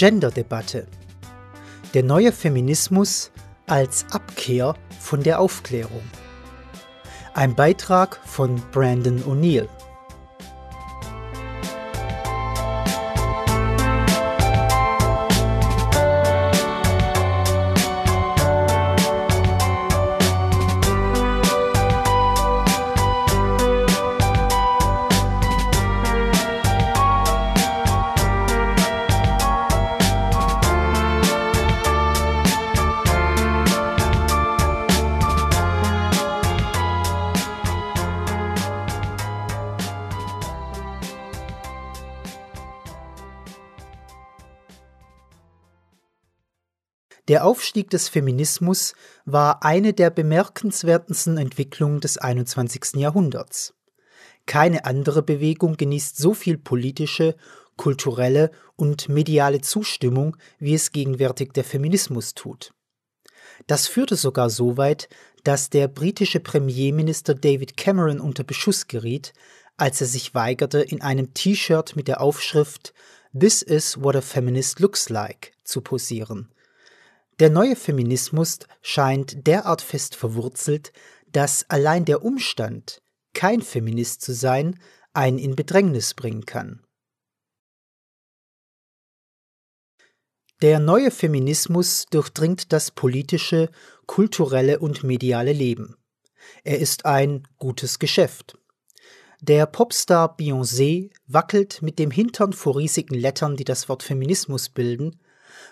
Gender-Debatte. Der neue Feminismus als Abkehr von der Aufklärung. Ein Beitrag von Brandon O'Neill. Der Aufstieg des Feminismus war eine der bemerkenswertesten Entwicklungen des 21. Jahrhunderts. Keine andere Bewegung genießt so viel politische, kulturelle und mediale Zustimmung, wie es gegenwärtig der Feminismus tut. Das führte sogar so weit, dass der britische Premierminister David Cameron unter Beschuss geriet, als er sich weigerte, in einem T-Shirt mit der Aufschrift This is what a feminist looks like zu posieren, der neue Feminismus scheint derart fest verwurzelt, dass allein der Umstand, kein Feminist zu sein, einen in Bedrängnis bringen kann. Der neue Feminismus durchdringt das politische, kulturelle und mediale Leben. Er ist ein gutes Geschäft. Der Popstar Beyoncé wackelt mit dem Hintern vor riesigen Lettern, die das Wort Feminismus bilden,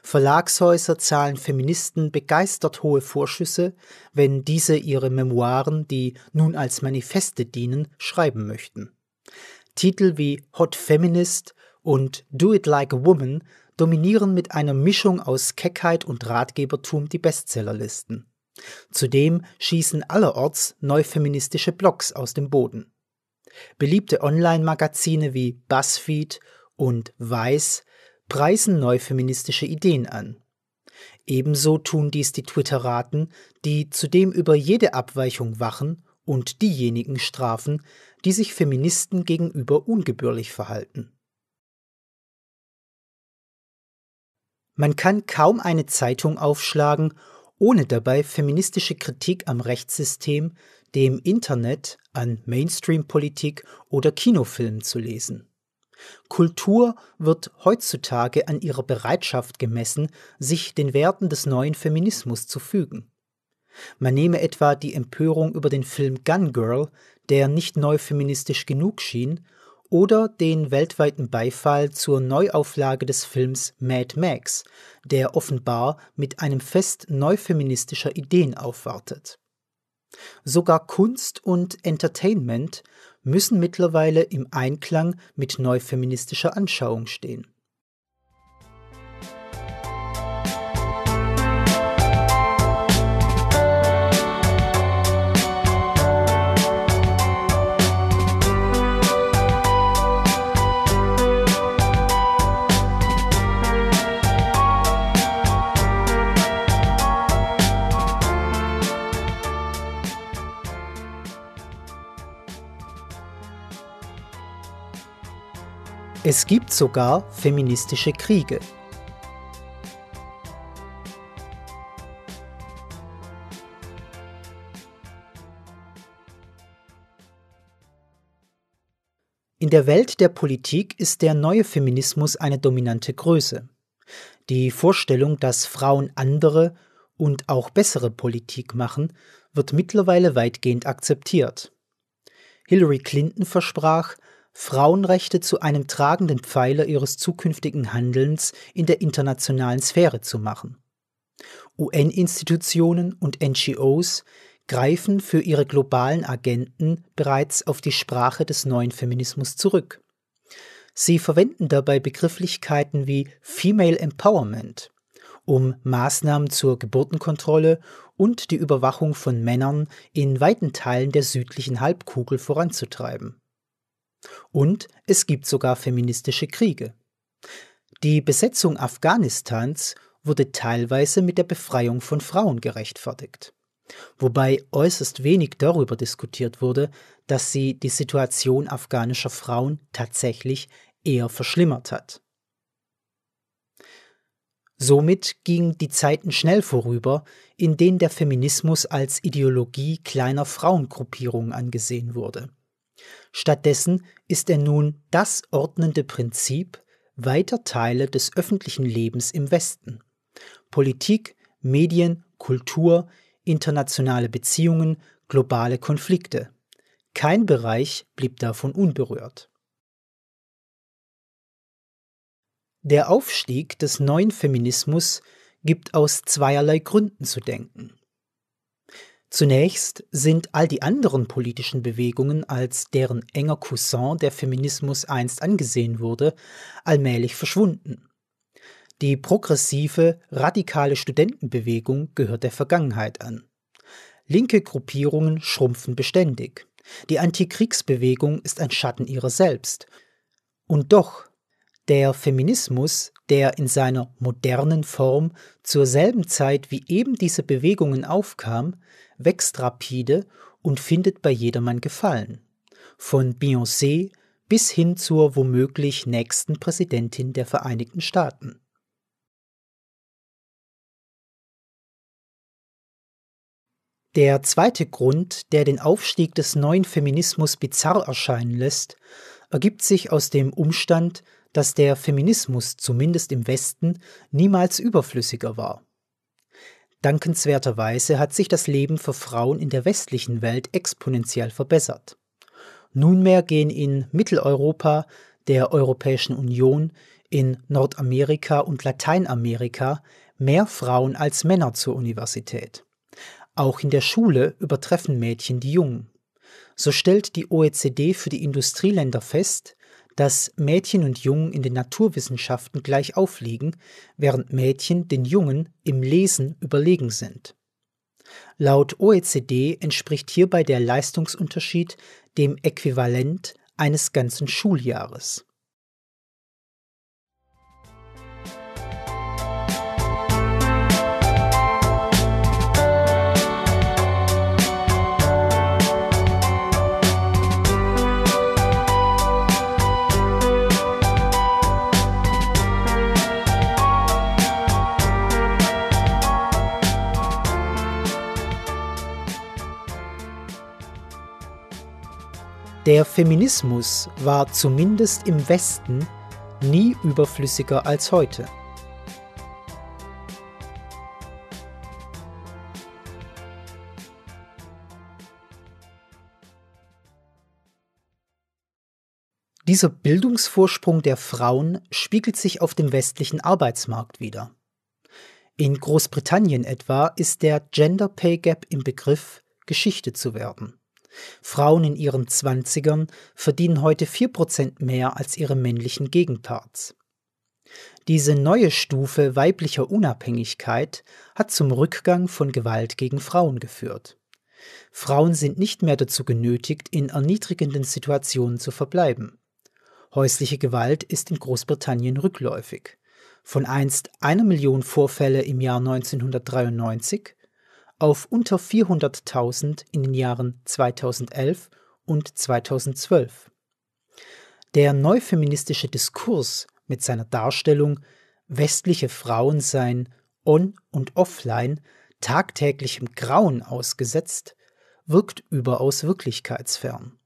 Verlagshäuser zahlen Feministen begeistert hohe Vorschüsse, wenn diese ihre Memoiren, die nun als Manifeste dienen, schreiben möchten. Titel wie Hot Feminist und Do It Like a Woman dominieren mit einer Mischung aus Keckheit und Ratgebertum die Bestsellerlisten. Zudem schießen allerorts neufeministische Blogs aus dem Boden. Beliebte Online-Magazine wie BuzzFeed und Vice preisen neufeministische Ideen an. Ebenso tun dies die Twitteraten, die zudem über jede Abweichung wachen und diejenigen strafen, die sich Feministen gegenüber ungebührlich verhalten. Man kann kaum eine Zeitung aufschlagen, ohne dabei feministische Kritik am Rechtssystem, dem Internet, an Mainstream-Politik oder Kinofilmen zu lesen. Kultur wird heutzutage an ihrer Bereitschaft gemessen, sich den Werten des neuen Feminismus zu fügen. Man nehme etwa die Empörung über den Film Gun Girl, der nicht neu feministisch genug schien, oder den weltweiten Beifall zur Neuauflage des Films Mad Max, der offenbar mit einem Fest neufeministischer Ideen aufwartet. Sogar Kunst und Entertainment müssen mittlerweile im Einklang mit neufeministischer Anschauung stehen. Es gibt sogar feministische Kriege. In der Welt der Politik ist der neue Feminismus eine dominante Größe. Die Vorstellung, dass Frauen andere und auch bessere Politik machen, wird mittlerweile weitgehend akzeptiert. Hillary Clinton versprach, Frauenrechte zu einem tragenden Pfeiler ihres zukünftigen Handelns in der internationalen Sphäre zu machen. UN-Institutionen und NGOs greifen für ihre globalen Agenten bereits auf die Sprache des neuen Feminismus zurück. Sie verwenden dabei Begrifflichkeiten wie Female Empowerment, um Maßnahmen zur Geburtenkontrolle und die Überwachung von Männern in weiten Teilen der südlichen Halbkugel voranzutreiben. Und es gibt sogar feministische Kriege. Die Besetzung Afghanistans wurde teilweise mit der Befreiung von Frauen gerechtfertigt, wobei äußerst wenig darüber diskutiert wurde, dass sie die Situation afghanischer Frauen tatsächlich eher verschlimmert hat. Somit gingen die Zeiten schnell vorüber, in denen der Feminismus als Ideologie kleiner Frauengruppierungen angesehen wurde. Stattdessen ist er nun das ordnende Prinzip weiter Teile des öffentlichen Lebens im Westen. Politik, Medien, Kultur, internationale Beziehungen, globale Konflikte. Kein Bereich blieb davon unberührt. Der Aufstieg des neuen Feminismus gibt aus zweierlei Gründen zu denken. Zunächst sind all die anderen politischen Bewegungen, als deren enger Cousin der Feminismus einst angesehen wurde, allmählich verschwunden. Die progressive, radikale Studentenbewegung gehört der Vergangenheit an. Linke Gruppierungen schrumpfen beständig. Die Antikriegsbewegung ist ein Schatten ihrer selbst. Und doch der Feminismus, der in seiner modernen Form zur selben Zeit wie eben diese Bewegungen aufkam, wächst rapide und findet bei jedermann Gefallen. Von Beyoncé bis hin zur womöglich nächsten Präsidentin der Vereinigten Staaten. Der zweite Grund, der den Aufstieg des neuen Feminismus bizarr erscheinen lässt, ergibt sich aus dem Umstand, dass der Feminismus zumindest im Westen niemals überflüssiger war. Dankenswerterweise hat sich das Leben für Frauen in der westlichen Welt exponentiell verbessert. Nunmehr gehen in Mitteleuropa, der Europäischen Union, in Nordamerika und Lateinamerika mehr Frauen als Männer zur Universität. Auch in der Schule übertreffen Mädchen die Jungen. So stellt die OECD für die Industrieländer fest, dass Mädchen und Jungen in den Naturwissenschaften gleich aufliegen, während Mädchen den Jungen im Lesen überlegen sind. Laut OECD entspricht hierbei der Leistungsunterschied dem Äquivalent eines ganzen Schuljahres. Der Feminismus war zumindest im Westen nie überflüssiger als heute. Dieser Bildungsvorsprung der Frauen spiegelt sich auf dem westlichen Arbeitsmarkt wider. In Großbritannien etwa ist der Gender Pay Gap im Begriff, Geschichte zu werden. Frauen in ihren Zwanzigern verdienen heute 4% mehr als ihre männlichen Gegenparts. Diese neue Stufe weiblicher Unabhängigkeit hat zum Rückgang von Gewalt gegen Frauen geführt. Frauen sind nicht mehr dazu genötigt, in erniedrigenden Situationen zu verbleiben. Häusliche Gewalt ist in Großbritannien rückläufig. Von einst einer Million Vorfälle im Jahr 1993 auf unter 400.000 in den Jahren 2011 und 2012. Der neufeministische Diskurs mit seiner Darstellung, westliche Frauen seien on und offline tagtäglichem Grauen ausgesetzt, wirkt überaus wirklichkeitsfern.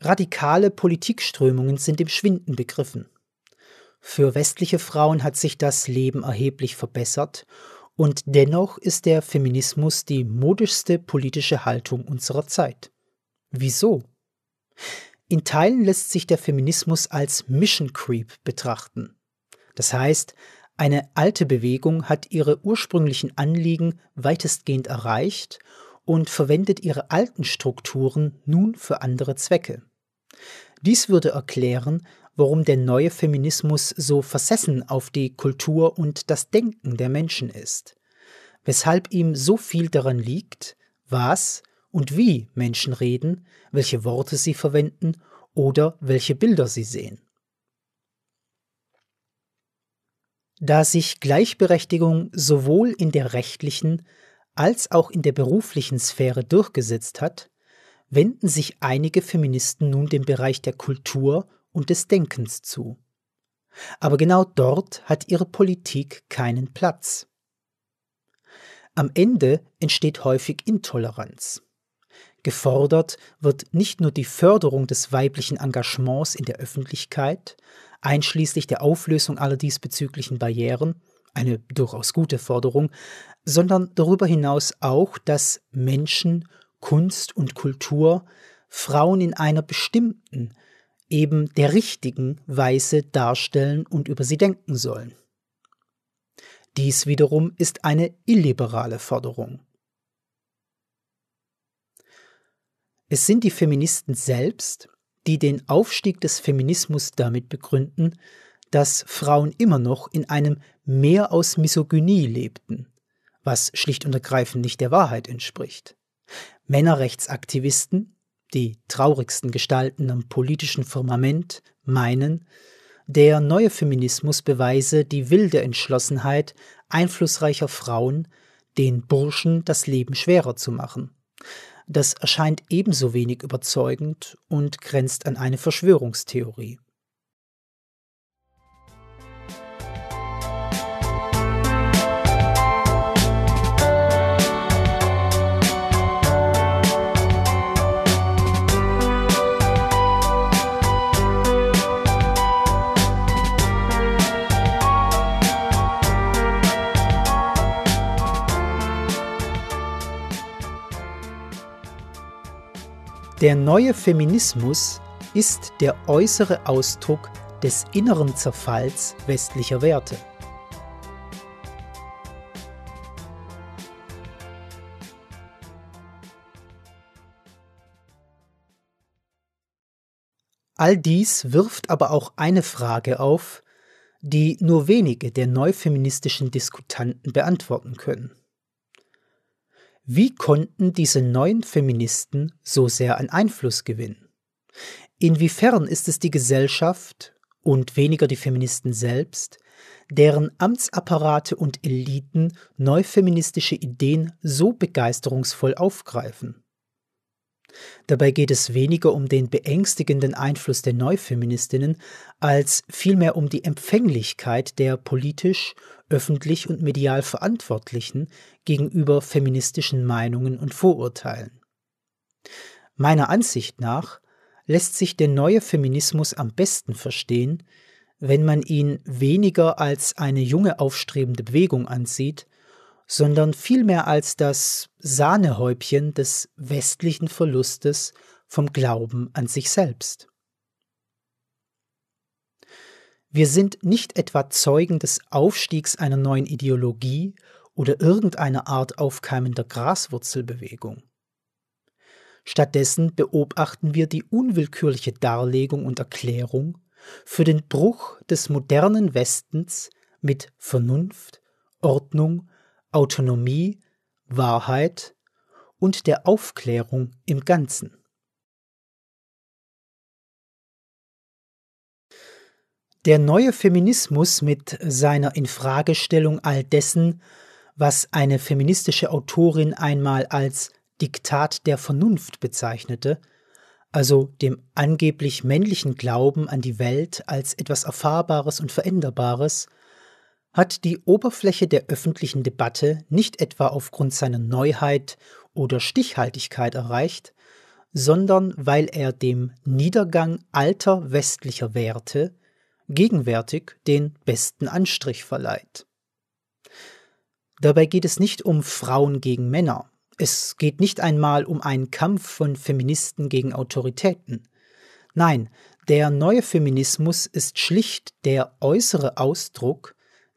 Radikale Politikströmungen sind im Schwinden begriffen. Für westliche Frauen hat sich das Leben erheblich verbessert und dennoch ist der Feminismus die modischste politische Haltung unserer Zeit. Wieso? In Teilen lässt sich der Feminismus als Mission Creep betrachten. Das heißt, eine alte Bewegung hat ihre ursprünglichen Anliegen weitestgehend erreicht und verwendet ihre alten Strukturen nun für andere Zwecke. Dies würde erklären, warum der neue Feminismus so versessen auf die Kultur und das Denken der Menschen ist, weshalb ihm so viel daran liegt, was und wie Menschen reden, welche Worte sie verwenden oder welche Bilder sie sehen. Da sich Gleichberechtigung sowohl in der rechtlichen als auch in der beruflichen Sphäre durchgesetzt hat, wenden sich einige Feministen nun dem Bereich der Kultur und des Denkens zu. Aber genau dort hat ihre Politik keinen Platz. Am Ende entsteht häufig Intoleranz. Gefordert wird nicht nur die Förderung des weiblichen Engagements in der Öffentlichkeit, einschließlich der Auflösung aller diesbezüglichen Barrieren, eine durchaus gute Forderung, sondern darüber hinaus auch, dass Menschen, Kunst und Kultur Frauen in einer bestimmten, eben der richtigen Weise darstellen und über sie denken sollen. Dies wiederum ist eine illiberale Forderung. Es sind die Feministen selbst, die den Aufstieg des Feminismus damit begründen, dass Frauen immer noch in einem Meer aus Misogynie lebten, was schlicht und ergreifend nicht der Wahrheit entspricht. Männerrechtsaktivisten, die traurigsten Gestalten am politischen Firmament, meinen, der neue Feminismus beweise die wilde Entschlossenheit einflussreicher Frauen, den Burschen das Leben schwerer zu machen. Das erscheint ebenso wenig überzeugend und grenzt an eine Verschwörungstheorie. Der neue Feminismus ist der äußere Ausdruck des inneren Zerfalls westlicher Werte. All dies wirft aber auch eine Frage auf, die nur wenige der neufeministischen Diskutanten beantworten können. Wie konnten diese neuen Feministen so sehr an Einfluss gewinnen? Inwiefern ist es die Gesellschaft und weniger die Feministen selbst, deren Amtsapparate und Eliten neufeministische Ideen so begeisterungsvoll aufgreifen? Dabei geht es weniger um den beängstigenden Einfluss der Neufeministinnen, als vielmehr um die Empfänglichkeit der politisch, öffentlich und medial Verantwortlichen gegenüber feministischen Meinungen und Vorurteilen. Meiner Ansicht nach lässt sich der neue Feminismus am besten verstehen, wenn man ihn weniger als eine junge aufstrebende Bewegung ansieht, sondern vielmehr als das Sahnehäubchen des westlichen Verlustes vom Glauben an sich selbst. Wir sind nicht etwa Zeugen des Aufstiegs einer neuen Ideologie oder irgendeiner Art aufkeimender Graswurzelbewegung. Stattdessen beobachten wir die unwillkürliche Darlegung und Erklärung für den Bruch des modernen Westens mit Vernunft, Ordnung Autonomie, Wahrheit und der Aufklärung im Ganzen. Der neue Feminismus mit seiner Infragestellung all dessen, was eine feministische Autorin einmal als Diktat der Vernunft bezeichnete, also dem angeblich männlichen Glauben an die Welt als etwas Erfahrbares und Veränderbares, hat die Oberfläche der öffentlichen Debatte nicht etwa aufgrund seiner Neuheit oder Stichhaltigkeit erreicht, sondern weil er dem Niedergang alter westlicher Werte gegenwärtig den besten Anstrich verleiht. Dabei geht es nicht um Frauen gegen Männer, es geht nicht einmal um einen Kampf von Feministen gegen Autoritäten. Nein, der neue Feminismus ist schlicht der äußere Ausdruck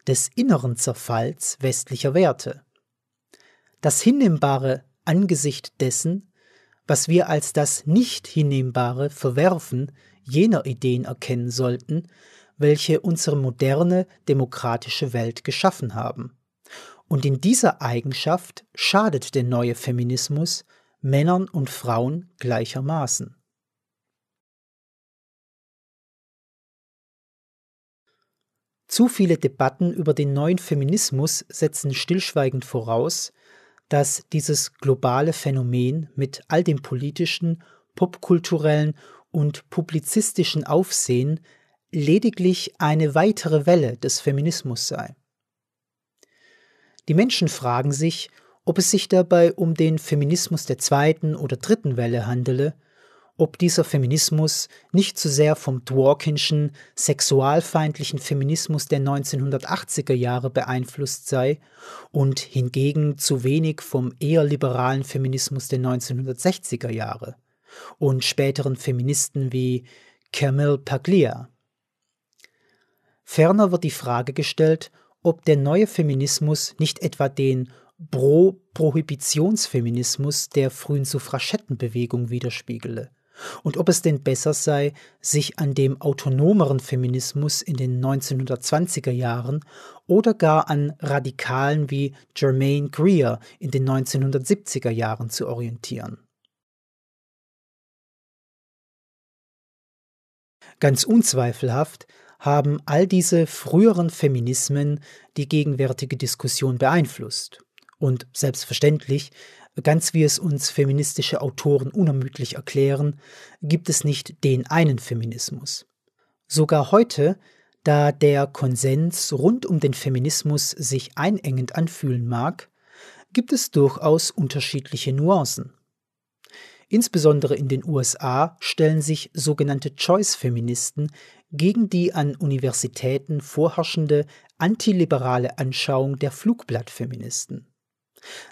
des inneren Zerfalls westlicher Werte. Das Hinnehmbare angesichts dessen, was wir als das Nicht-Hinnehmbare verwerfen, jener Ideen erkennen sollten, welche unsere moderne demokratische Welt geschaffen haben. Und in dieser Eigenschaft schadet der neue Feminismus Männern und Frauen gleichermaßen. Zu viele Debatten über den neuen Feminismus setzen stillschweigend voraus, dass dieses globale Phänomen mit all dem politischen, popkulturellen und publizistischen Aufsehen lediglich eine weitere Welle des Feminismus sei. Die Menschen fragen sich, ob es sich dabei um den Feminismus der zweiten oder dritten Welle handele, ob dieser Feminismus nicht zu sehr vom Dworkinschen, sexualfeindlichen Feminismus der 1980er Jahre beeinflusst sei und hingegen zu wenig vom eher liberalen Feminismus der 1960er Jahre und späteren Feministen wie Camille Paglia. Ferner wird die Frage gestellt, ob der neue Feminismus nicht etwa den Pro-Prohibitionsfeminismus der frühen Suffragettenbewegung widerspiegele und ob es denn besser sei, sich an dem autonomeren Feminismus in den 1920er Jahren oder gar an Radikalen wie Germaine Greer in den 1970er Jahren zu orientieren. Ganz unzweifelhaft haben all diese früheren Feminismen die gegenwärtige Diskussion beeinflusst. Und selbstverständlich Ganz wie es uns feministische Autoren unermüdlich erklären, gibt es nicht den einen Feminismus. Sogar heute, da der Konsens rund um den Feminismus sich einengend anfühlen mag, gibt es durchaus unterschiedliche Nuancen. Insbesondere in den USA stellen sich sogenannte Choice-Feministen gegen die an Universitäten vorherrschende antiliberale Anschauung der Flugblattfeministen.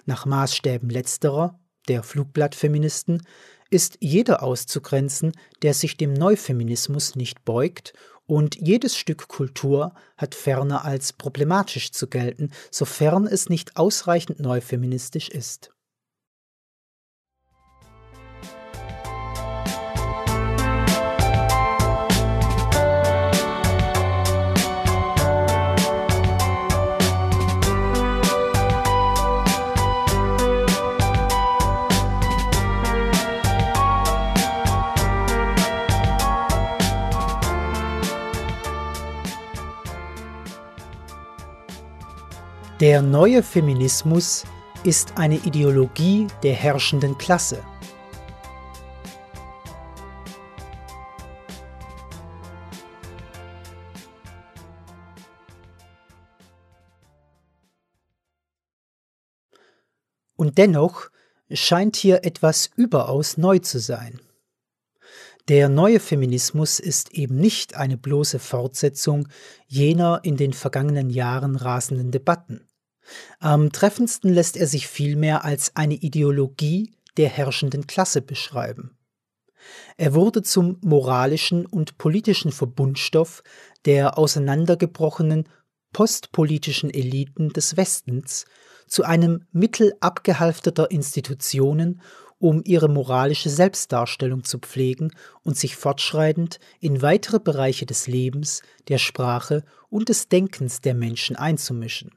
Nach Maßstäben letzterer, der Flugblattfeministen, ist jeder auszugrenzen, der sich dem Neufeminismus nicht beugt, und jedes Stück Kultur hat ferner als problematisch zu gelten, sofern es nicht ausreichend neufeministisch ist. Der neue Feminismus ist eine Ideologie der herrschenden Klasse. Und dennoch scheint hier etwas überaus neu zu sein. Der neue Feminismus ist eben nicht eine bloße Fortsetzung jener in den vergangenen Jahren rasenden Debatten. Am treffendsten lässt er sich vielmehr als eine Ideologie der herrschenden Klasse beschreiben. Er wurde zum moralischen und politischen Verbundstoff der auseinandergebrochenen postpolitischen Eliten des Westens, zu einem Mittel abgehalfterter Institutionen, um ihre moralische Selbstdarstellung zu pflegen und sich fortschreitend in weitere Bereiche des Lebens, der Sprache und des Denkens der Menschen einzumischen.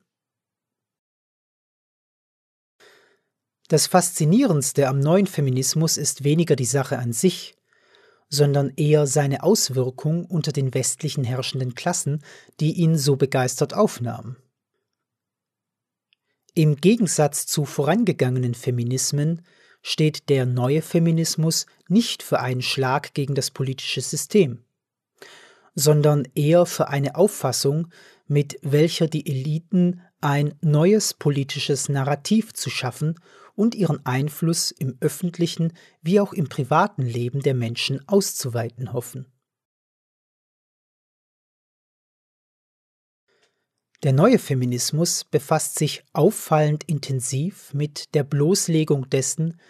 Das Faszinierendste am neuen Feminismus ist weniger die Sache an sich, sondern eher seine Auswirkung unter den westlichen herrschenden Klassen, die ihn so begeistert aufnahmen. Im Gegensatz zu vorangegangenen Feminismen steht der neue Feminismus nicht für einen Schlag gegen das politische System, sondern eher für eine Auffassung, mit welcher die Eliten ein neues politisches Narrativ zu schaffen und ihren Einfluss im öffentlichen wie auch im privaten Leben der Menschen auszuweiten hoffen. Der neue Feminismus befasst sich auffallend intensiv mit der Bloßlegung dessen,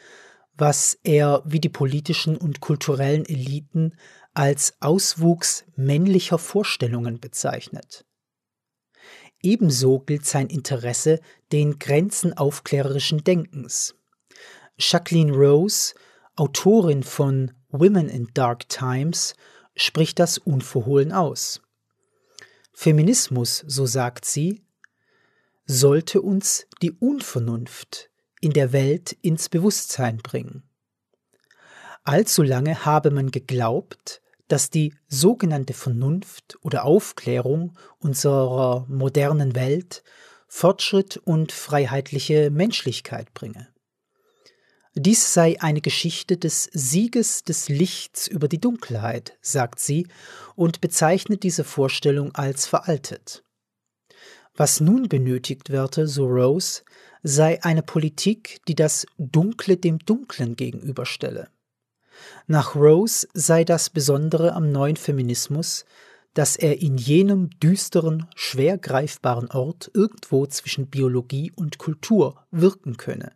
was er wie die politischen und kulturellen Eliten als Auswuchs männlicher Vorstellungen bezeichnet. Ebenso gilt sein Interesse den Grenzen aufklärerischen Denkens. Jacqueline Rose, Autorin von Women in Dark Times, spricht das unverhohlen aus. Feminismus, so sagt sie, sollte uns die Unvernunft in der Welt ins Bewusstsein bringen. Allzu lange habe man geglaubt, dass die sogenannte Vernunft oder Aufklärung unserer modernen Welt Fortschritt und freiheitliche Menschlichkeit bringe. Dies sei eine Geschichte des Sieges des Lichts über die Dunkelheit, sagt sie und bezeichnet diese Vorstellung als veraltet. Was nun benötigt werde, so Rose, sei eine Politik, die das Dunkle dem Dunklen gegenüberstelle. Nach Rose sei das Besondere am neuen Feminismus, dass er in jenem düsteren, schwer greifbaren Ort irgendwo zwischen Biologie und Kultur wirken könne,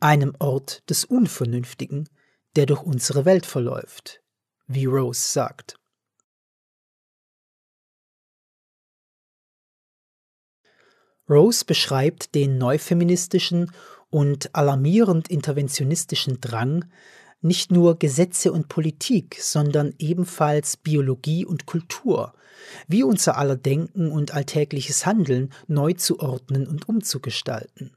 einem Ort des Unvernünftigen, der durch unsere Welt verläuft, wie Rose sagt. Rose beschreibt den neufeministischen und alarmierend interventionistischen Drang, nicht nur Gesetze und Politik, sondern ebenfalls Biologie und Kultur, wie unser aller Denken und alltägliches Handeln neu zu ordnen und umzugestalten.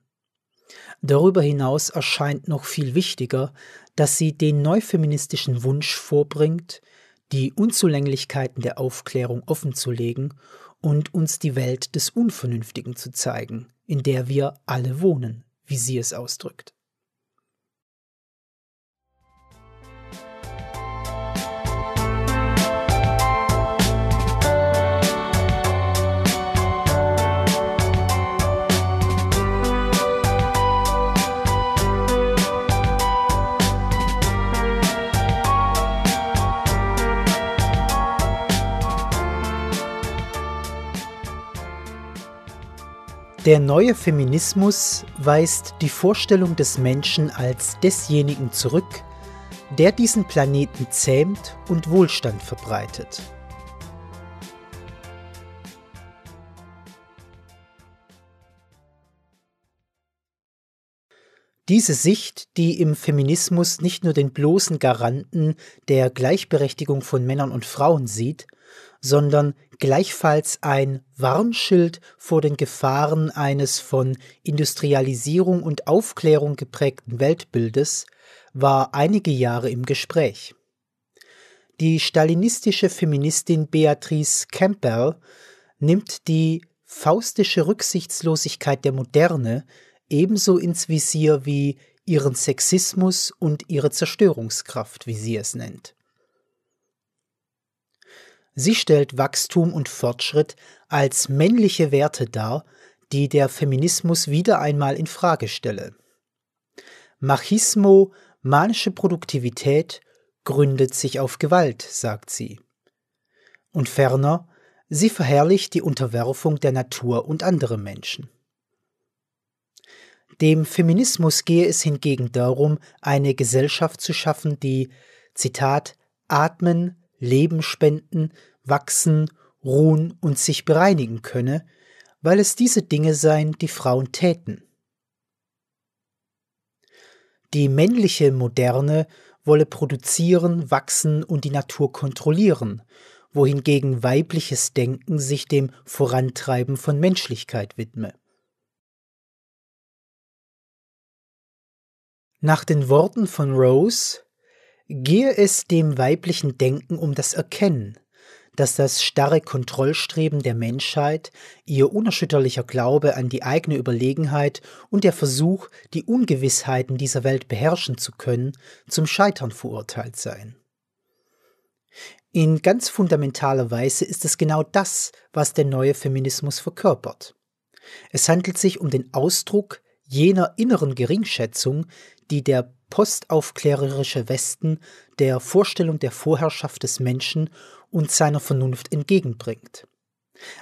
Darüber hinaus erscheint noch viel wichtiger, dass sie den neufeministischen Wunsch vorbringt, die Unzulänglichkeiten der Aufklärung offenzulegen und uns die Welt des Unvernünftigen zu zeigen, in der wir alle wohnen, wie sie es ausdrückt. Der neue Feminismus weist die Vorstellung des Menschen als desjenigen zurück, der diesen Planeten zähmt und Wohlstand verbreitet. Diese Sicht, die im Feminismus nicht nur den bloßen Garanten der Gleichberechtigung von Männern und Frauen sieht, sondern gleichfalls ein Warnschild vor den Gefahren eines von Industrialisierung und Aufklärung geprägten Weltbildes, war einige Jahre im Gespräch. Die stalinistische Feministin Beatrice Campbell nimmt die faustische Rücksichtslosigkeit der Moderne ebenso ins Visier wie ihren Sexismus und ihre Zerstörungskraft, wie sie es nennt. Sie stellt Wachstum und Fortschritt als männliche Werte dar, die der Feminismus wieder einmal in Frage stelle. Machismo, manische Produktivität, gründet sich auf Gewalt, sagt sie. Und ferner, sie verherrlicht die Unterwerfung der Natur und anderer Menschen. Dem Feminismus gehe es hingegen darum, eine Gesellschaft zu schaffen, die, Zitat, atmen, Leben spenden, wachsen, ruhen und sich bereinigen könne, weil es diese Dinge seien, die Frauen täten. Die männliche Moderne wolle produzieren, wachsen und die Natur kontrollieren, wohingegen weibliches Denken sich dem Vorantreiben von Menschlichkeit widme. Nach den Worten von Rose gehe es dem weiblichen Denken um das Erkennen, dass das starre Kontrollstreben der Menschheit, ihr unerschütterlicher Glaube an die eigene Überlegenheit und der Versuch, die Ungewissheiten dieser Welt beherrschen zu können, zum Scheitern verurteilt seien. In ganz fundamentaler Weise ist es genau das, was der neue Feminismus verkörpert. Es handelt sich um den Ausdruck jener inneren Geringschätzung, die der postaufklärerische Westen der Vorstellung der Vorherrschaft des Menschen und seiner Vernunft entgegenbringt.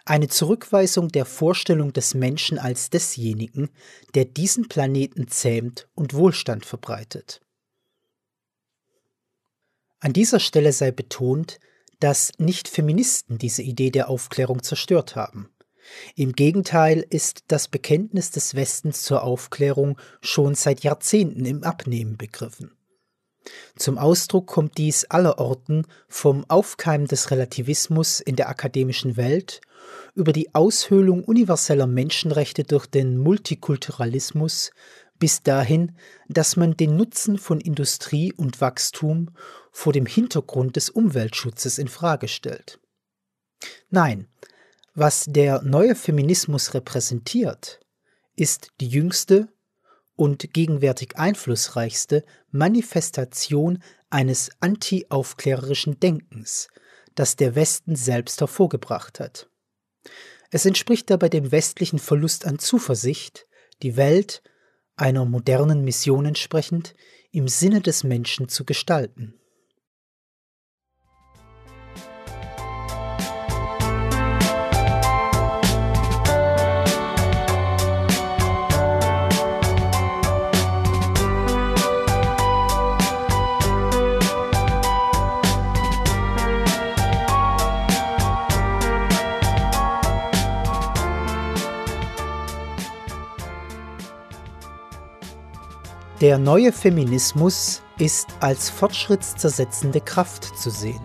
Eine Zurückweisung der Vorstellung des Menschen als desjenigen, der diesen Planeten zähmt und Wohlstand verbreitet. An dieser Stelle sei betont, dass nicht Feministen diese Idee der Aufklärung zerstört haben. Im Gegenteil ist das Bekenntnis des Westens zur Aufklärung schon seit Jahrzehnten im Abnehmen begriffen. Zum Ausdruck kommt dies allerorten vom Aufkeimen des Relativismus in der akademischen Welt über die Aushöhlung universeller Menschenrechte durch den Multikulturalismus bis dahin, dass man den Nutzen von Industrie und Wachstum vor dem Hintergrund des Umweltschutzes in Frage stellt. Nein, was der neue Feminismus repräsentiert, ist die jüngste und gegenwärtig einflussreichste Manifestation eines anti-aufklärerischen Denkens, das der Westen selbst hervorgebracht hat. Es entspricht dabei dem westlichen Verlust an Zuversicht, die Welt, einer modernen Mission entsprechend, im Sinne des Menschen zu gestalten. Der neue Feminismus ist als fortschrittszersetzende Kraft zu sehen.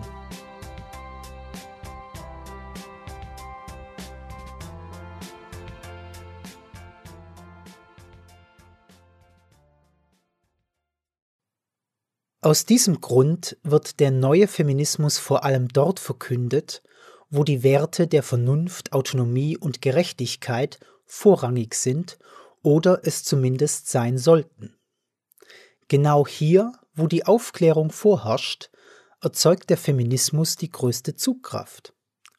Aus diesem Grund wird der neue Feminismus vor allem dort verkündet, wo die Werte der Vernunft, Autonomie und Gerechtigkeit vorrangig sind oder es zumindest sein sollten. Genau hier, wo die Aufklärung vorherrscht, erzeugt der Feminismus die größte Zugkraft.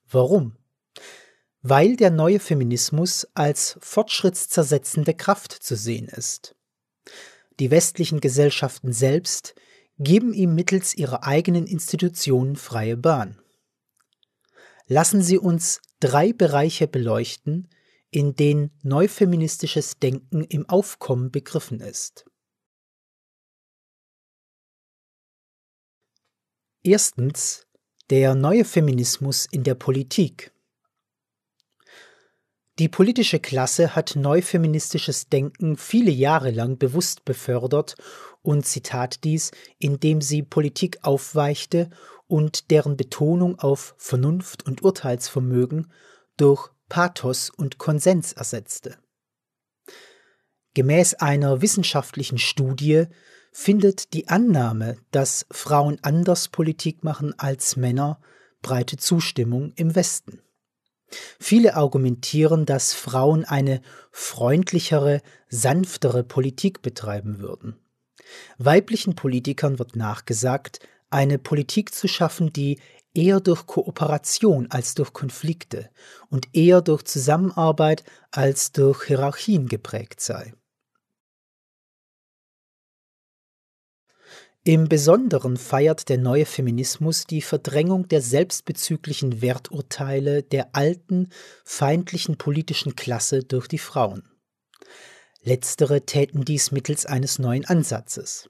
Warum? Weil der neue Feminismus als fortschrittszersetzende Kraft zu sehen ist. Die westlichen Gesellschaften selbst geben ihm mittels ihrer eigenen Institutionen freie Bahn. Lassen Sie uns drei Bereiche beleuchten, in denen neufeministisches Denken im Aufkommen begriffen ist. Erstens der neue Feminismus in der Politik. Die politische Klasse hat neufeministisches Denken viele Jahre lang bewusst befördert und Zitat dies, indem sie Politik aufweichte und deren Betonung auf Vernunft und Urteilsvermögen durch Pathos und Konsens ersetzte. Gemäß einer wissenschaftlichen Studie findet die Annahme, dass Frauen anders Politik machen als Männer, breite Zustimmung im Westen. Viele argumentieren, dass Frauen eine freundlichere, sanftere Politik betreiben würden. Weiblichen Politikern wird nachgesagt, eine Politik zu schaffen, die eher durch Kooperation als durch Konflikte und eher durch Zusammenarbeit als durch Hierarchien geprägt sei. Im Besonderen feiert der neue Feminismus die Verdrängung der selbstbezüglichen Werturteile der alten, feindlichen politischen Klasse durch die Frauen. Letztere täten dies mittels eines neuen Ansatzes,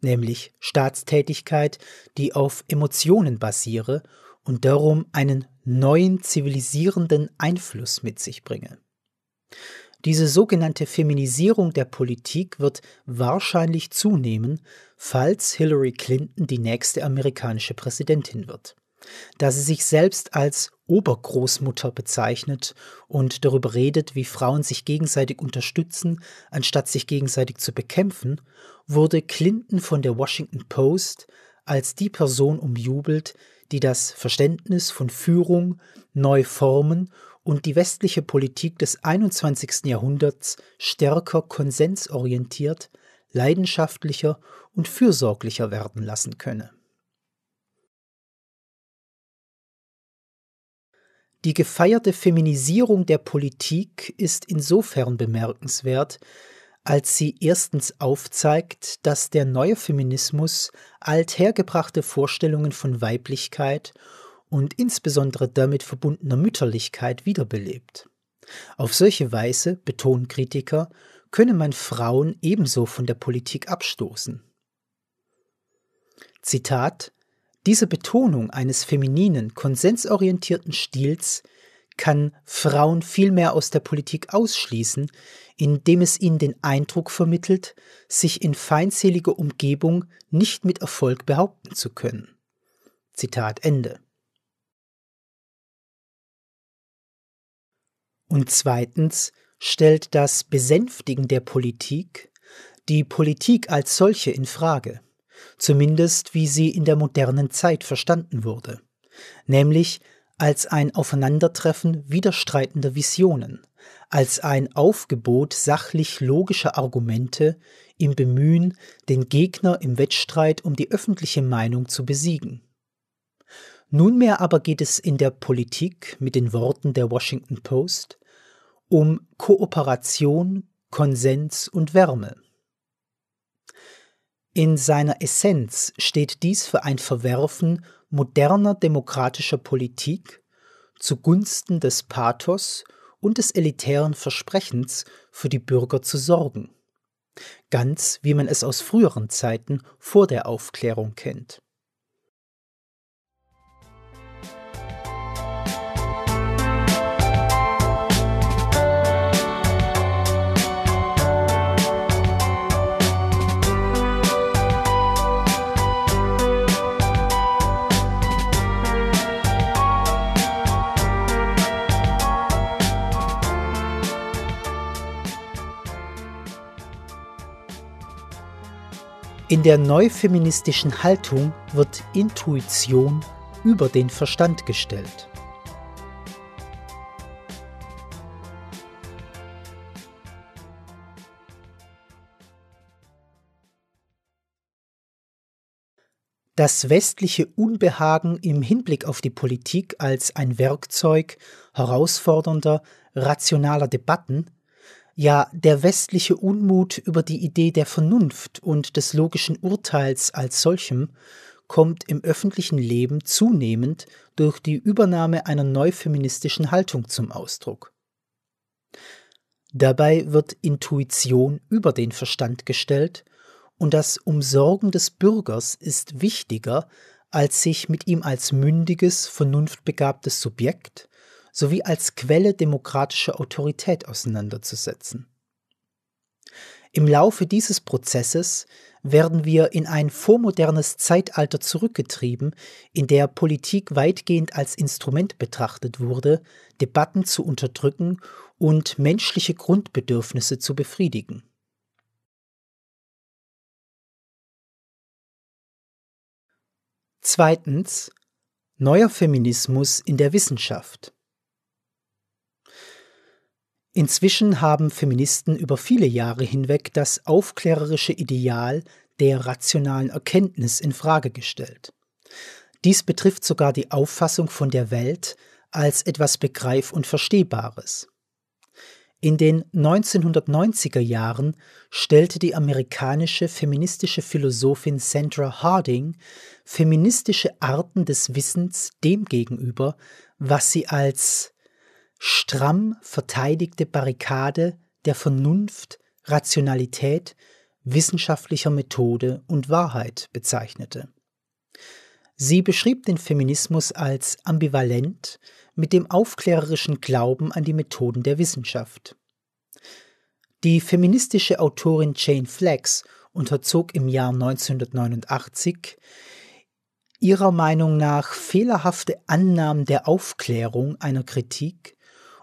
nämlich Staatstätigkeit, die auf Emotionen basiere und darum einen neuen zivilisierenden Einfluss mit sich bringe. Diese sogenannte Feminisierung der Politik wird wahrscheinlich zunehmen, falls Hillary Clinton die nächste amerikanische Präsidentin wird. Da sie sich selbst als Obergroßmutter bezeichnet und darüber redet, wie Frauen sich gegenseitig unterstützen, anstatt sich gegenseitig zu bekämpfen, wurde Clinton von der Washington Post als die Person umjubelt, die das Verständnis von Führung neu formen und die westliche Politik des 21. Jahrhunderts stärker konsensorientiert, leidenschaftlicher und fürsorglicher werden lassen könne. Die gefeierte Feminisierung der Politik ist insofern bemerkenswert, als sie erstens aufzeigt, dass der neue Feminismus althergebrachte Vorstellungen von Weiblichkeit und insbesondere damit verbundener Mütterlichkeit wiederbelebt. Auf solche Weise, betonen Kritiker, könne man Frauen ebenso von der Politik abstoßen. Zitat Diese Betonung eines femininen, konsensorientierten Stils kann Frauen vielmehr aus der Politik ausschließen, indem es ihnen den Eindruck vermittelt, sich in feindseliger Umgebung nicht mit Erfolg behaupten zu können. Zitat Ende. Und zweitens stellt das Besänftigen der Politik die Politik als solche in Frage, zumindest wie sie in der modernen Zeit verstanden wurde, nämlich als ein Aufeinandertreffen widerstreitender Visionen, als ein Aufgebot sachlich logischer Argumente im Bemühen, den Gegner im Wettstreit um die öffentliche Meinung zu besiegen. Nunmehr aber geht es in der Politik mit den Worten der Washington Post um Kooperation, Konsens und Wärme. In seiner Essenz steht dies für ein Verwerfen moderner demokratischer Politik zugunsten des Pathos und des elitären Versprechens, für die Bürger zu sorgen. Ganz wie man es aus früheren Zeiten vor der Aufklärung kennt. In der neufeministischen Haltung wird Intuition über den Verstand gestellt. Das westliche Unbehagen im Hinblick auf die Politik als ein Werkzeug herausfordernder, rationaler Debatten ja der westliche Unmut über die Idee der Vernunft und des logischen Urteils als solchem kommt im öffentlichen Leben zunehmend durch die Übernahme einer neufeministischen Haltung zum Ausdruck. Dabei wird Intuition über den Verstand gestellt und das Umsorgen des Bürgers ist wichtiger, als sich mit ihm als mündiges, vernunftbegabtes Subjekt sowie als Quelle demokratischer Autorität auseinanderzusetzen. Im Laufe dieses Prozesses werden wir in ein vormodernes Zeitalter zurückgetrieben, in der Politik weitgehend als Instrument betrachtet wurde, Debatten zu unterdrücken und menschliche Grundbedürfnisse zu befriedigen. Zweitens Neuer Feminismus in der Wissenschaft. Inzwischen haben Feministen über viele Jahre hinweg das aufklärerische Ideal der rationalen Erkenntnis in Frage gestellt. Dies betrifft sogar die Auffassung von der Welt als etwas Begreif- und Verstehbares. In den 1990er Jahren stellte die amerikanische feministische Philosophin Sandra Harding feministische Arten des Wissens dem gegenüber, was sie als stramm verteidigte Barrikade der Vernunft, Rationalität, wissenschaftlicher Methode und Wahrheit bezeichnete. Sie beschrieb den Feminismus als ambivalent mit dem aufklärerischen Glauben an die Methoden der Wissenschaft. Die feministische Autorin Jane Flex unterzog im Jahr 1989 ihrer Meinung nach fehlerhafte Annahmen der Aufklärung einer Kritik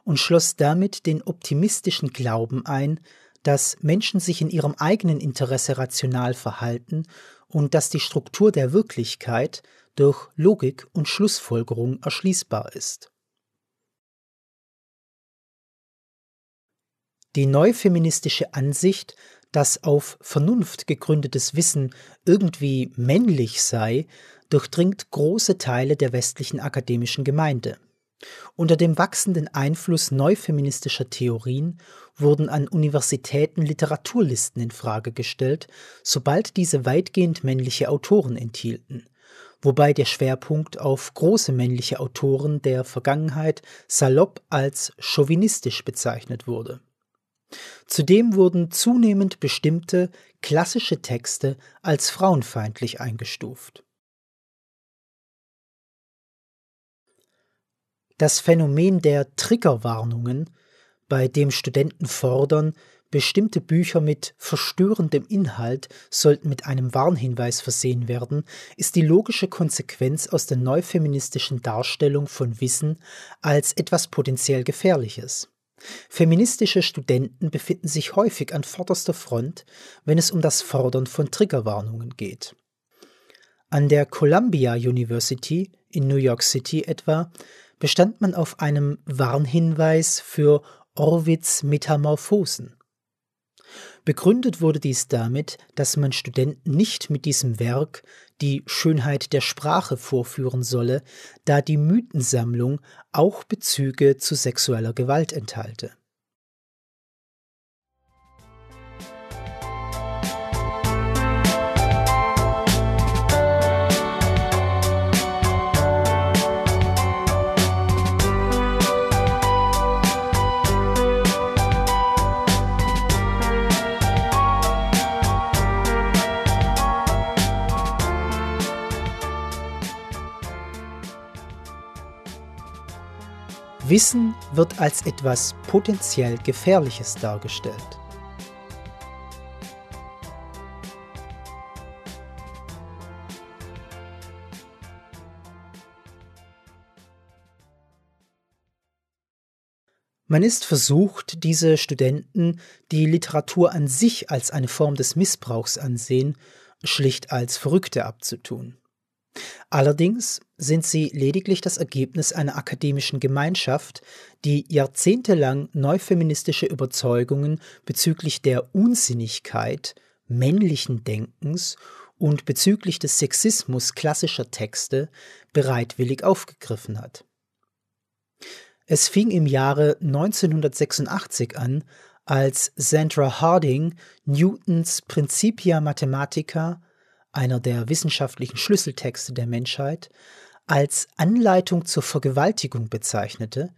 und schloss damit den optimistischen Glauben ein, dass Menschen sich in ihrem eigenen Interesse rational verhalten und dass die Struktur der Wirklichkeit durch Logik und Schlussfolgerung erschließbar ist. Die neufeministische Ansicht, dass auf Vernunft gegründetes Wissen irgendwie männlich sei, durchdringt große Teile der westlichen akademischen Gemeinde. Unter dem wachsenden Einfluss neufeministischer Theorien wurden an Universitäten Literaturlisten in Frage gestellt, sobald diese weitgehend männliche Autoren enthielten, wobei der Schwerpunkt auf große männliche Autoren der Vergangenheit salopp als chauvinistisch bezeichnet wurde. Zudem wurden zunehmend bestimmte klassische Texte als frauenfeindlich eingestuft. Das Phänomen der Triggerwarnungen, bei dem Studenten fordern, bestimmte Bücher mit verstörendem Inhalt sollten mit einem Warnhinweis versehen werden, ist die logische Konsequenz aus der neufeministischen Darstellung von Wissen als etwas potenziell Gefährliches. Feministische Studenten befinden sich häufig an vorderster Front, wenn es um das Fordern von Triggerwarnungen geht. An der Columbia University in New York City etwa bestand man auf einem Warnhinweis für Orwids Metamorphosen. Begründet wurde dies damit, dass man Studenten nicht mit diesem Werk die Schönheit der Sprache vorführen solle, da die Mythensammlung auch Bezüge zu sexueller Gewalt enthalte. Wissen wird als etwas potenziell Gefährliches dargestellt. Man ist versucht, diese Studenten, die Literatur an sich als eine Form des Missbrauchs ansehen, schlicht als Verrückte abzutun. Allerdings sind sie lediglich das Ergebnis einer akademischen Gemeinschaft, die jahrzehntelang neufeministische Überzeugungen bezüglich der Unsinnigkeit männlichen Denkens und bezüglich des Sexismus klassischer Texte bereitwillig aufgegriffen hat. Es fing im Jahre 1986 an, als Sandra Harding Newtons Principia Mathematica einer der wissenschaftlichen Schlüsseltexte der Menschheit, als Anleitung zur Vergewaltigung bezeichnete,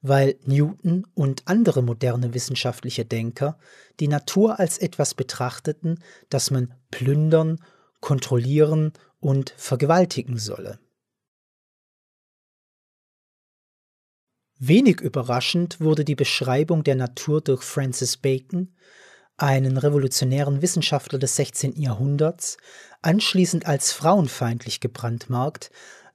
weil Newton und andere moderne wissenschaftliche Denker die Natur als etwas betrachteten, das man plündern, kontrollieren und vergewaltigen solle. Wenig überraschend wurde die Beschreibung der Natur durch Francis Bacon, einen revolutionären Wissenschaftler des 16. Jahrhunderts, anschließend als frauenfeindlich gebrandmarkt,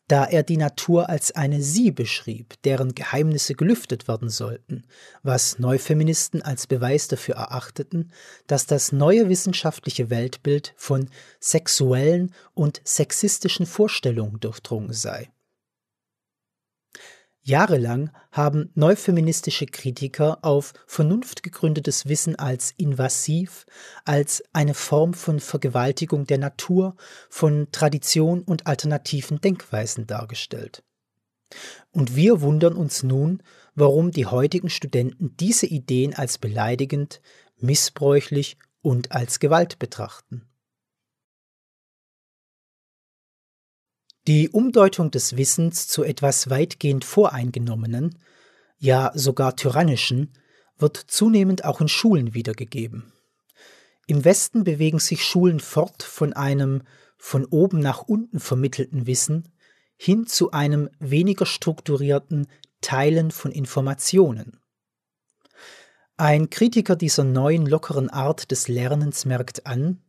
da er die Natur als eine Sie beschrieb, deren Geheimnisse gelüftet werden sollten, was Neufeministen als Beweis dafür erachteten, dass das neue wissenschaftliche Weltbild von sexuellen und sexistischen Vorstellungen durchdrungen sei. Jahrelang haben neufeministische Kritiker auf vernunftgegründetes Wissen als invasiv, als eine Form von Vergewaltigung der Natur, von Tradition und alternativen Denkweisen dargestellt. Und wir wundern uns nun, warum die heutigen Studenten diese Ideen als beleidigend, missbräuchlich und als Gewalt betrachten. Die Umdeutung des Wissens zu etwas weitgehend Voreingenommenen, ja sogar Tyrannischen, wird zunehmend auch in Schulen wiedergegeben. Im Westen bewegen sich Schulen fort von einem von oben nach unten vermittelten Wissen hin zu einem weniger strukturierten Teilen von Informationen. Ein Kritiker dieser neuen lockeren Art des Lernens merkt an,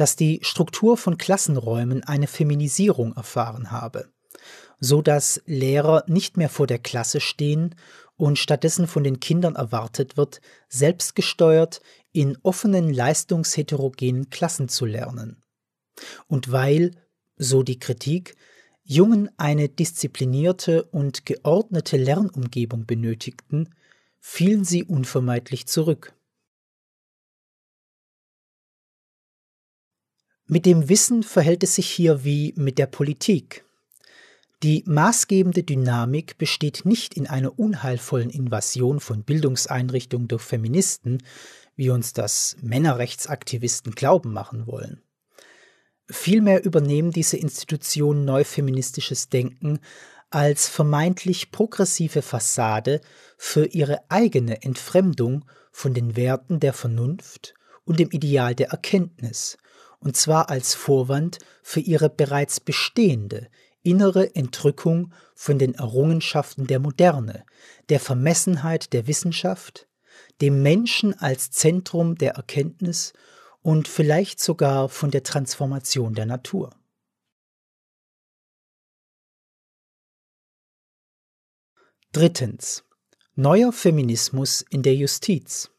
dass die Struktur von Klassenräumen eine Feminisierung erfahren habe, so dass Lehrer nicht mehr vor der Klasse stehen und stattdessen von den Kindern erwartet wird, selbstgesteuert in offenen, leistungsheterogenen Klassen zu lernen. Und weil, so die Kritik, Jungen eine disziplinierte und geordnete Lernumgebung benötigten, fielen sie unvermeidlich zurück. Mit dem Wissen verhält es sich hier wie mit der Politik. Die maßgebende Dynamik besteht nicht in einer unheilvollen Invasion von Bildungseinrichtungen durch Feministen, wie uns das Männerrechtsaktivisten glauben machen wollen. Vielmehr übernehmen diese Institutionen neufeministisches Denken als vermeintlich progressive Fassade für ihre eigene Entfremdung von den Werten der Vernunft und dem Ideal der Erkenntnis und zwar als Vorwand für ihre bereits bestehende innere Entrückung von den Errungenschaften der Moderne, der Vermessenheit der Wissenschaft, dem Menschen als Zentrum der Erkenntnis und vielleicht sogar von der Transformation der Natur. Drittens. Neuer Feminismus in der Justiz.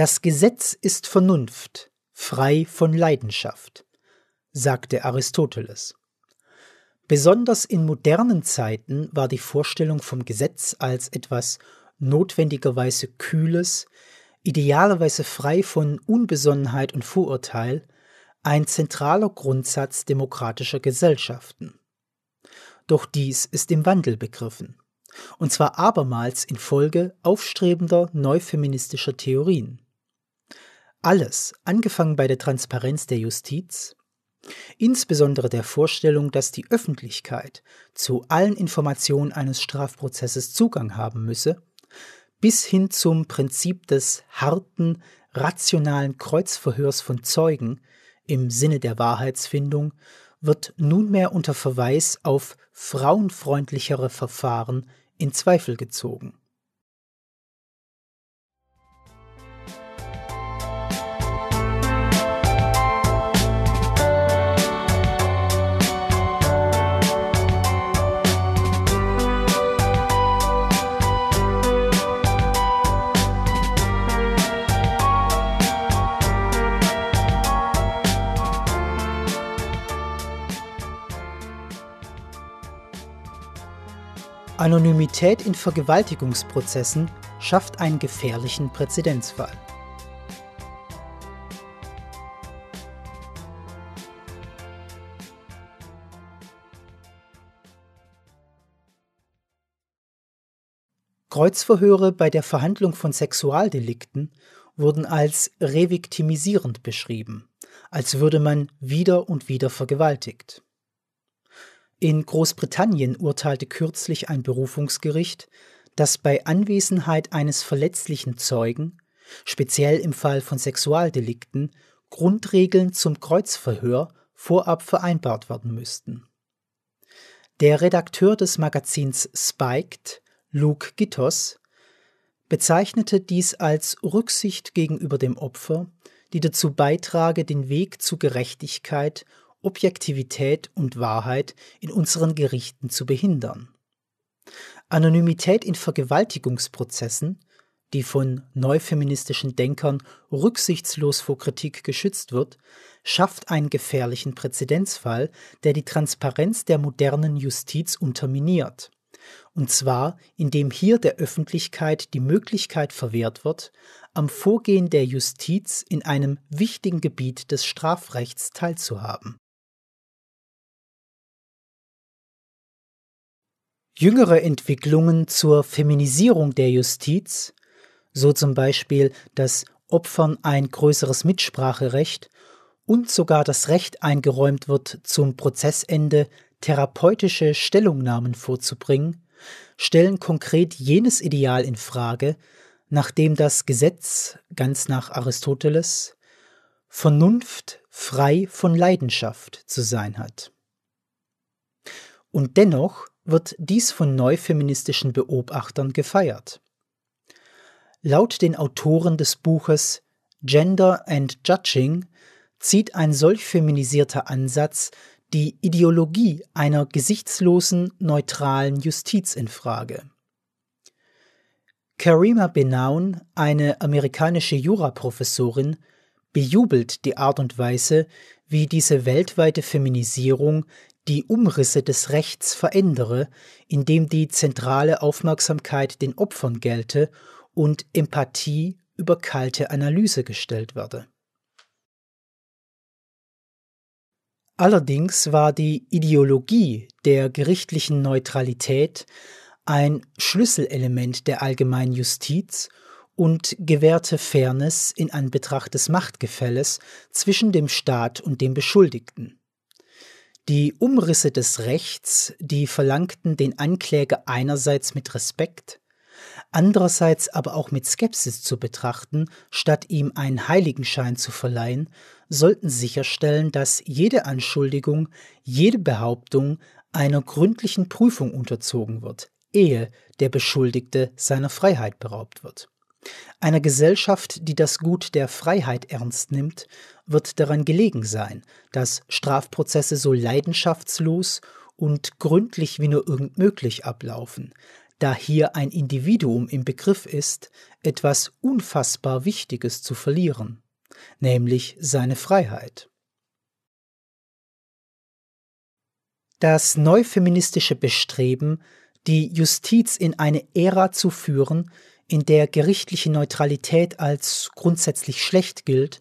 Das Gesetz ist Vernunft, frei von Leidenschaft, sagte Aristoteles. Besonders in modernen Zeiten war die Vorstellung vom Gesetz als etwas notwendigerweise Kühles, idealerweise frei von Unbesonnenheit und Vorurteil, ein zentraler Grundsatz demokratischer Gesellschaften. Doch dies ist im Wandel begriffen, und zwar abermals infolge aufstrebender neufeministischer Theorien. Alles, angefangen bei der Transparenz der Justiz, insbesondere der Vorstellung, dass die Öffentlichkeit zu allen Informationen eines Strafprozesses Zugang haben müsse, bis hin zum Prinzip des harten, rationalen Kreuzverhörs von Zeugen im Sinne der Wahrheitsfindung wird nunmehr unter Verweis auf frauenfreundlichere Verfahren in Zweifel gezogen. Anonymität in Vergewaltigungsprozessen schafft einen gefährlichen Präzedenzfall. Kreuzverhöre bei der Verhandlung von Sexualdelikten wurden als reviktimisierend beschrieben, als würde man wieder und wieder vergewaltigt. In Großbritannien urteilte kürzlich ein Berufungsgericht, dass bei Anwesenheit eines verletzlichen Zeugen, speziell im Fall von Sexualdelikten, Grundregeln zum Kreuzverhör vorab vereinbart werden müssten. Der Redakteur des Magazins Spiked, Luke Gittos, bezeichnete dies als Rücksicht gegenüber dem Opfer, die dazu beitrage, den Weg zu Gerechtigkeit Objektivität und Wahrheit in unseren Gerichten zu behindern. Anonymität in Vergewaltigungsprozessen, die von neufeministischen Denkern rücksichtslos vor Kritik geschützt wird, schafft einen gefährlichen Präzedenzfall, der die Transparenz der modernen Justiz unterminiert. Und zwar, indem hier der Öffentlichkeit die Möglichkeit verwehrt wird, am Vorgehen der Justiz in einem wichtigen Gebiet des Strafrechts teilzuhaben. Jüngere Entwicklungen zur Feminisierung der Justiz, so zum Beispiel, dass Opfern ein größeres Mitspracherecht und sogar das Recht eingeräumt wird, zum Prozessende therapeutische Stellungnahmen vorzubringen, stellen konkret jenes Ideal in Frage, nachdem das Gesetz, ganz nach Aristoteles, Vernunft frei von Leidenschaft zu sein hat. Und dennoch wird dies von neufeministischen Beobachtern gefeiert. Laut den Autoren des Buches Gender and Judging zieht ein solch feminisierter Ansatz die Ideologie einer gesichtslosen, neutralen Justiz in Frage. Karima Benaun, eine amerikanische Juraprofessorin, bejubelt die Art und Weise, wie diese weltweite Feminisierung die Umrisse des Rechts verändere, indem die zentrale Aufmerksamkeit den Opfern gelte und Empathie über kalte Analyse gestellt werde. Allerdings war die Ideologie der gerichtlichen Neutralität ein Schlüsselelement der allgemeinen Justiz und gewährte Fairness in Anbetracht des Machtgefälles zwischen dem Staat und dem Beschuldigten. Die Umrisse des Rechts, die verlangten den Ankläger einerseits mit Respekt, andererseits aber auch mit Skepsis zu betrachten, statt ihm einen Heiligenschein zu verleihen, sollten sicherstellen, dass jede Anschuldigung, jede Behauptung einer gründlichen Prüfung unterzogen wird, ehe der Beschuldigte seiner Freiheit beraubt wird. Einer Gesellschaft, die das Gut der Freiheit ernst nimmt, wird daran gelegen sein, dass Strafprozesse so leidenschaftslos und gründlich wie nur irgend möglich ablaufen, da hier ein Individuum im Begriff ist, etwas unfassbar Wichtiges zu verlieren, nämlich seine Freiheit. Das neufeministische Bestreben, die Justiz in eine Ära zu führen, in der gerichtliche Neutralität als grundsätzlich schlecht gilt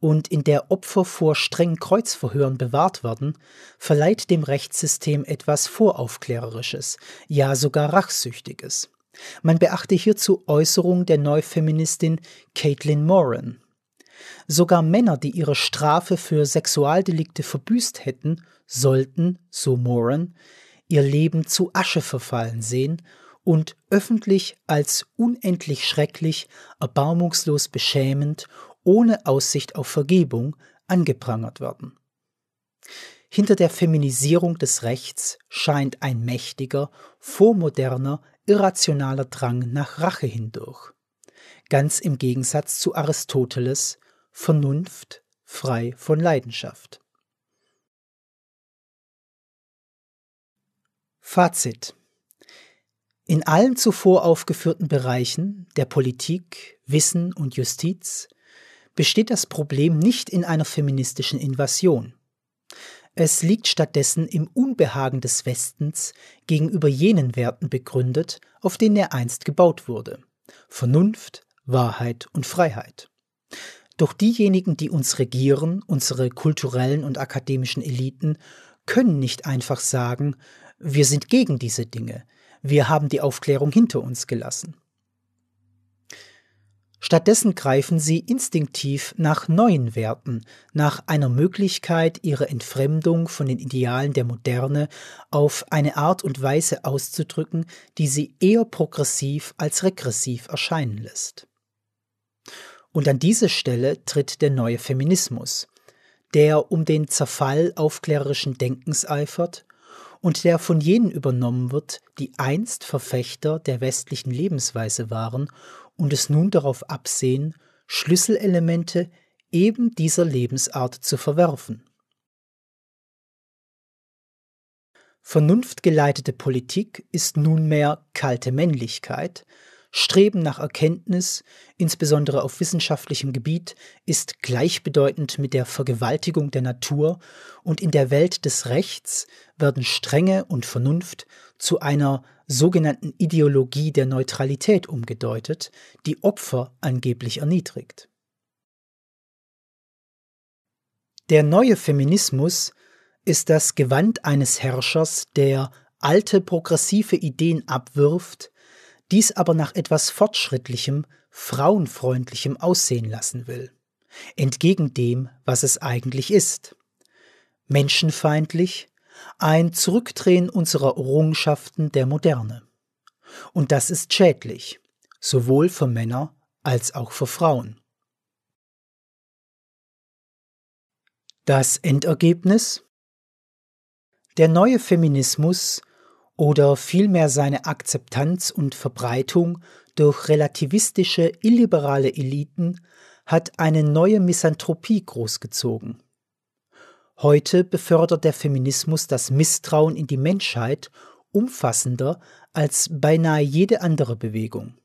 und in der Opfer vor strengen Kreuzverhören bewahrt werden, verleiht dem Rechtssystem etwas Voraufklärerisches, ja sogar Rachsüchtiges. Man beachte hierzu Äußerungen der Neufeministin Caitlin Moran. Sogar Männer, die ihre Strafe für Sexualdelikte verbüßt hätten, sollten, so Moran, ihr Leben zu Asche verfallen sehen und öffentlich als unendlich schrecklich, erbarmungslos beschämend, ohne Aussicht auf Vergebung angeprangert werden. Hinter der Feminisierung des Rechts scheint ein mächtiger, vormoderner, irrationaler Drang nach Rache hindurch. Ganz im Gegensatz zu Aristoteles Vernunft frei von Leidenschaft. Fazit In allen zuvor aufgeführten Bereichen der Politik, Wissen und Justiz besteht das Problem nicht in einer feministischen Invasion. Es liegt stattdessen im Unbehagen des Westens gegenüber jenen Werten begründet, auf denen er einst gebaut wurde Vernunft, Wahrheit und Freiheit. Doch diejenigen, die uns regieren, unsere kulturellen und akademischen Eliten, können nicht einfach sagen, wir sind gegen diese Dinge, wir haben die Aufklärung hinter uns gelassen. Stattdessen greifen sie instinktiv nach neuen Werten, nach einer Möglichkeit, ihre Entfremdung von den Idealen der Moderne auf eine Art und Weise auszudrücken, die sie eher progressiv als regressiv erscheinen lässt. Und an diese Stelle tritt der neue Feminismus, der um den Zerfall aufklärerischen Denkens eifert und der von jenen übernommen wird, die einst Verfechter der westlichen Lebensweise waren und es nun darauf absehen, Schlüsselelemente eben dieser Lebensart zu verwerfen. Vernunftgeleitete Politik ist nunmehr kalte Männlichkeit, Streben nach Erkenntnis, insbesondere auf wissenschaftlichem Gebiet, ist gleichbedeutend mit der Vergewaltigung der Natur und in der Welt des Rechts werden Strenge und Vernunft zu einer sogenannten Ideologie der Neutralität umgedeutet, die Opfer angeblich erniedrigt. Der neue Feminismus ist das Gewand eines Herrschers, der alte progressive Ideen abwirft, dies aber nach etwas Fortschrittlichem, frauenfreundlichem aussehen lassen will, entgegen dem, was es eigentlich ist. Menschenfeindlich, ein Zurückdrehen unserer Errungenschaften der Moderne. Und das ist schädlich, sowohl für Männer als auch für Frauen. Das Endergebnis? Der neue Feminismus oder vielmehr seine Akzeptanz und Verbreitung durch relativistische illiberale Eliten hat eine neue Misanthropie großgezogen. Heute befördert der Feminismus das Misstrauen in die Menschheit umfassender als beinahe jede andere Bewegung.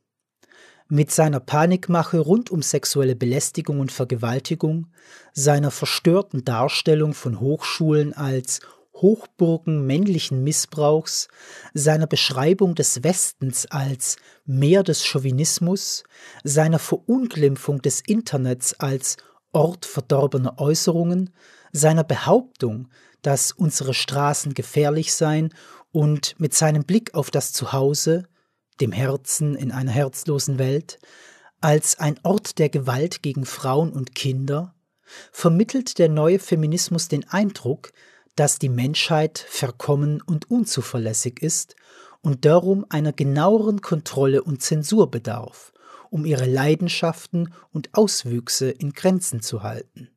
Mit seiner Panikmache rund um sexuelle Belästigung und Vergewaltigung, seiner verstörten Darstellung von Hochschulen als Hochburgen männlichen Missbrauchs, seiner Beschreibung des Westens als Meer des Chauvinismus, seiner Verunglimpfung des Internets als Ort verdorbener Äußerungen, seiner Behauptung, dass unsere Straßen gefährlich seien und mit seinem Blick auf das Zuhause, dem Herzen in einer herzlosen Welt, als ein Ort der Gewalt gegen Frauen und Kinder, vermittelt der neue Feminismus den Eindruck, dass die Menschheit verkommen und unzuverlässig ist und darum einer genaueren Kontrolle und Zensur bedarf, um ihre Leidenschaften und Auswüchse in Grenzen zu halten.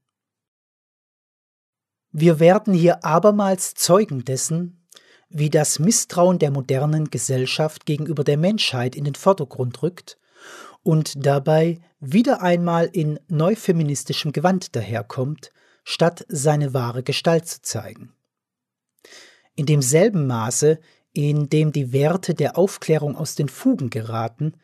Wir werden hier abermals Zeugen dessen, wie das Misstrauen der modernen Gesellschaft gegenüber der Menschheit in den Vordergrund rückt und dabei wieder einmal in neufeministischem Gewand daherkommt, statt seine wahre Gestalt zu zeigen. In demselben Maße, in dem die Werte der Aufklärung aus den Fugen geraten,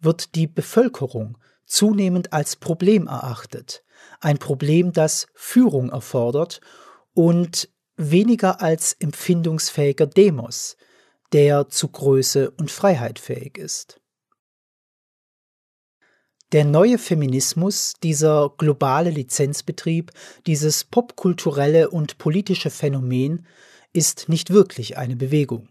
wird die Bevölkerung zunehmend als Problem erachtet, ein Problem, das Führung erfordert und weniger als empfindungsfähiger Demos, der zu Größe und Freiheit fähig ist. Der neue Feminismus, dieser globale Lizenzbetrieb, dieses popkulturelle und politische Phänomen ist nicht wirklich eine Bewegung.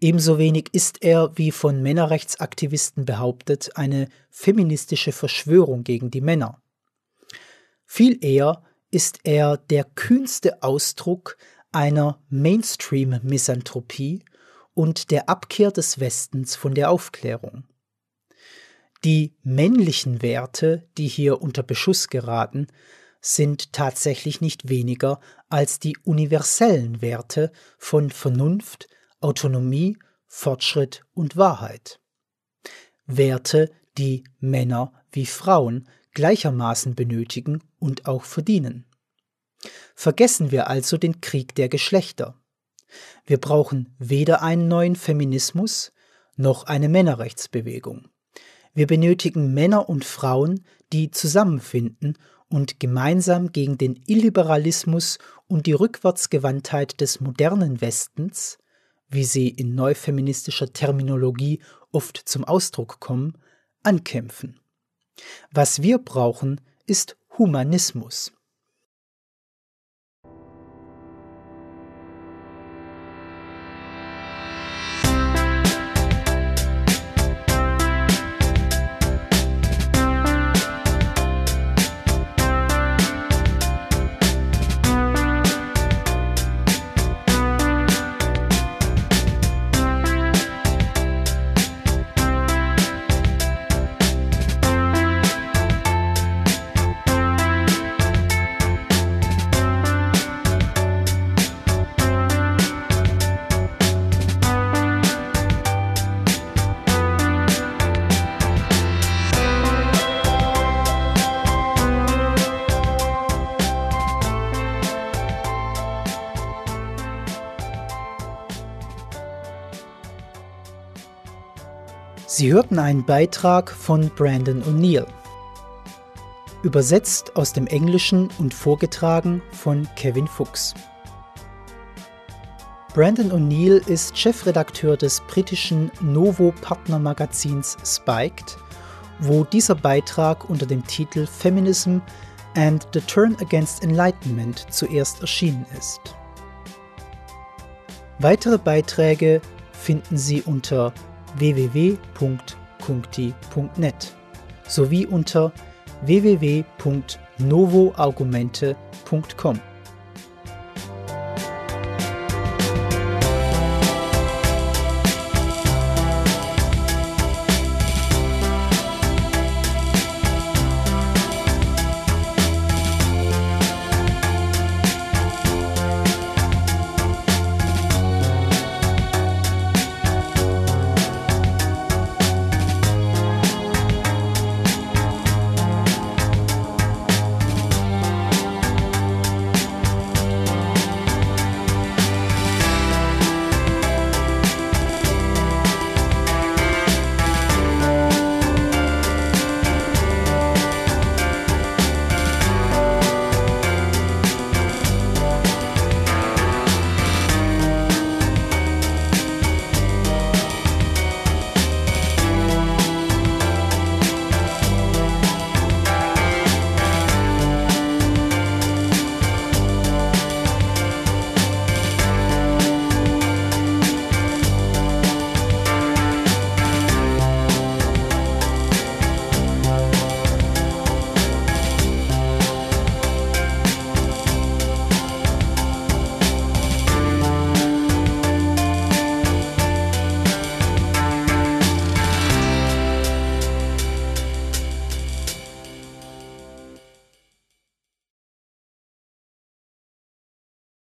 Ebenso wenig ist er, wie von Männerrechtsaktivisten behauptet, eine feministische Verschwörung gegen die Männer. Viel eher ist er der kühnste Ausdruck einer Mainstream-Misanthropie und der Abkehr des Westens von der Aufklärung. Die männlichen Werte, die hier unter Beschuss geraten, sind tatsächlich nicht weniger als die universellen Werte von Vernunft, Autonomie, Fortschritt und Wahrheit. Werte, die Männer wie Frauen gleichermaßen benötigen und auch verdienen. Vergessen wir also den Krieg der Geschlechter. Wir brauchen weder einen neuen Feminismus noch eine Männerrechtsbewegung. Wir benötigen Männer und Frauen, die zusammenfinden und gemeinsam gegen den Illiberalismus und die Rückwärtsgewandtheit des modernen Westens, wie sie in neufeministischer Terminologie oft zum Ausdruck kommen, ankämpfen. Was wir brauchen, ist Humanismus. Sie hörten einen Beitrag von Brandon O'Neill. Übersetzt aus dem Englischen und vorgetragen von Kevin Fuchs. Brandon O'Neill ist Chefredakteur des britischen Novo-Partnermagazins Spiked, wo dieser Beitrag unter dem Titel Feminism and the Turn Against Enlightenment zuerst erschienen ist. Weitere Beiträge finden Sie unter www.kunkti.net sowie unter www.novoargumente.com.